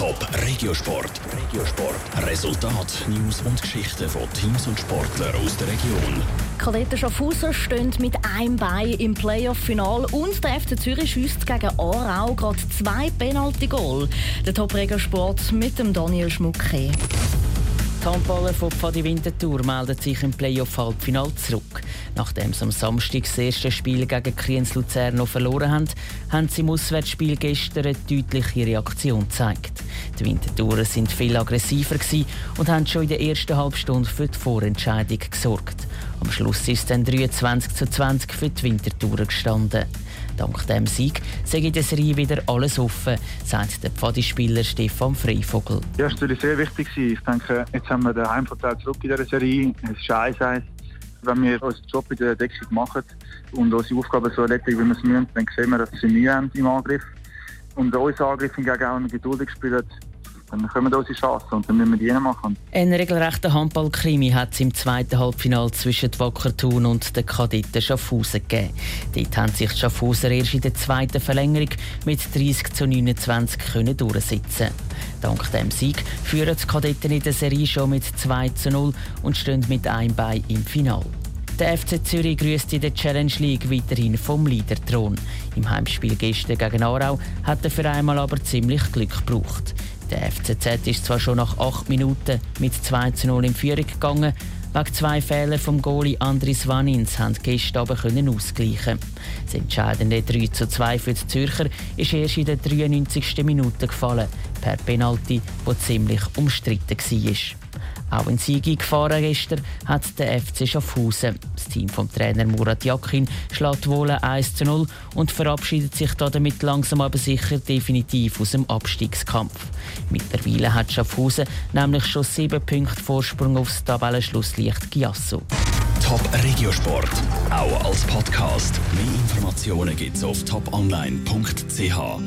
Top Regiosport. Regiosport. Resultat, News und Geschichten von Teams und Sportlern aus der Region. Kadetten Schaffhausen stehen mit einem Bein im Playoff-Final und der FC Zürich schießt gegen Aarau gerade zwei Penalty-Goal. Der Top Regiosport mit dem Daniel Schmucke. Die Handballer von Pfadi Winterthur melden sich im Playoff-Halbfinale zurück. Nachdem sie am Samstag das erste Spiel gegen Kriens Luzerno verloren haben, haben sie im Auswärtsspiel gestern eine deutliche Reaktion gezeigt. Die Winterthurer sind viel aggressiver und haben schon in der ersten Halbstunde für die Vorentscheidung gesorgt. Am Schluss ist es dann 23 zu 20 für die Winterthurer gestanden. Dank dem Sieg sei in der Serie wieder alles offen, sagt der Pfadi-Spieler Stefan Freivogel. Ja, es war sehr wichtig. Ich denke, jetzt haben wir den Heimvorteil zurück in dieser Serie. Es ist 1-1. Wenn wir unseren Job in der Deckung machen und unsere Aufgaben so erledigen, wie wir es müssen, dann sehen wir, dass sie Mühe haben im Angriff. Und unser Angriff hingegen auch geduldig gespielt dann können wir unsere Chancen und dann müssen wir die machen. Ein regelrechter Handballkrimi hat es im zweiten Halbfinale zwischen Wacker Thun und den Kadetten Schaffhausen gegeben. Dort haben sich die Schaffhauser erst in der zweiten Verlängerung mit 30 zu 29 können durchsetzen Dank dem Sieg führen die Kadetten in der Serie schon mit 2 zu 0 und stehen mit einem Bein im Finale. Der FC Zürich grüßt in der Challenge League weiterhin vom Leaderthron. Im Heimspiel gestern gegen Aarau hat er für einmal aber ziemlich Glück gebraucht. Der FCZ ist zwar schon nach 8 Minuten mit 2 zu 0 in Führung gegangen, wegen zwei Fehler vom Goalie Andris Vanins haben Gäste aber können ausgleichen. Das entscheidende 3 zu 2 für die Zürcher ist erst in der 93. Minute gefallen, per Penalty, wo ziemlich umstritten war. Auch in Sieg gefahren gestern hat der FC Schaffhausen. Das Team vom Trainer Murat Yakin schlägt wohl 1 zu 0 und verabschiedet sich damit langsam aber sicher definitiv aus dem Abstiegskampf. Mittlerweile hat Schaffhausen nämlich schon sieben Punkte Vorsprung aufs Tabellenschlusslicht Giasso. Top Regiosport, auch als Podcast. Mehr Informationen gibt's auf toponline.ch.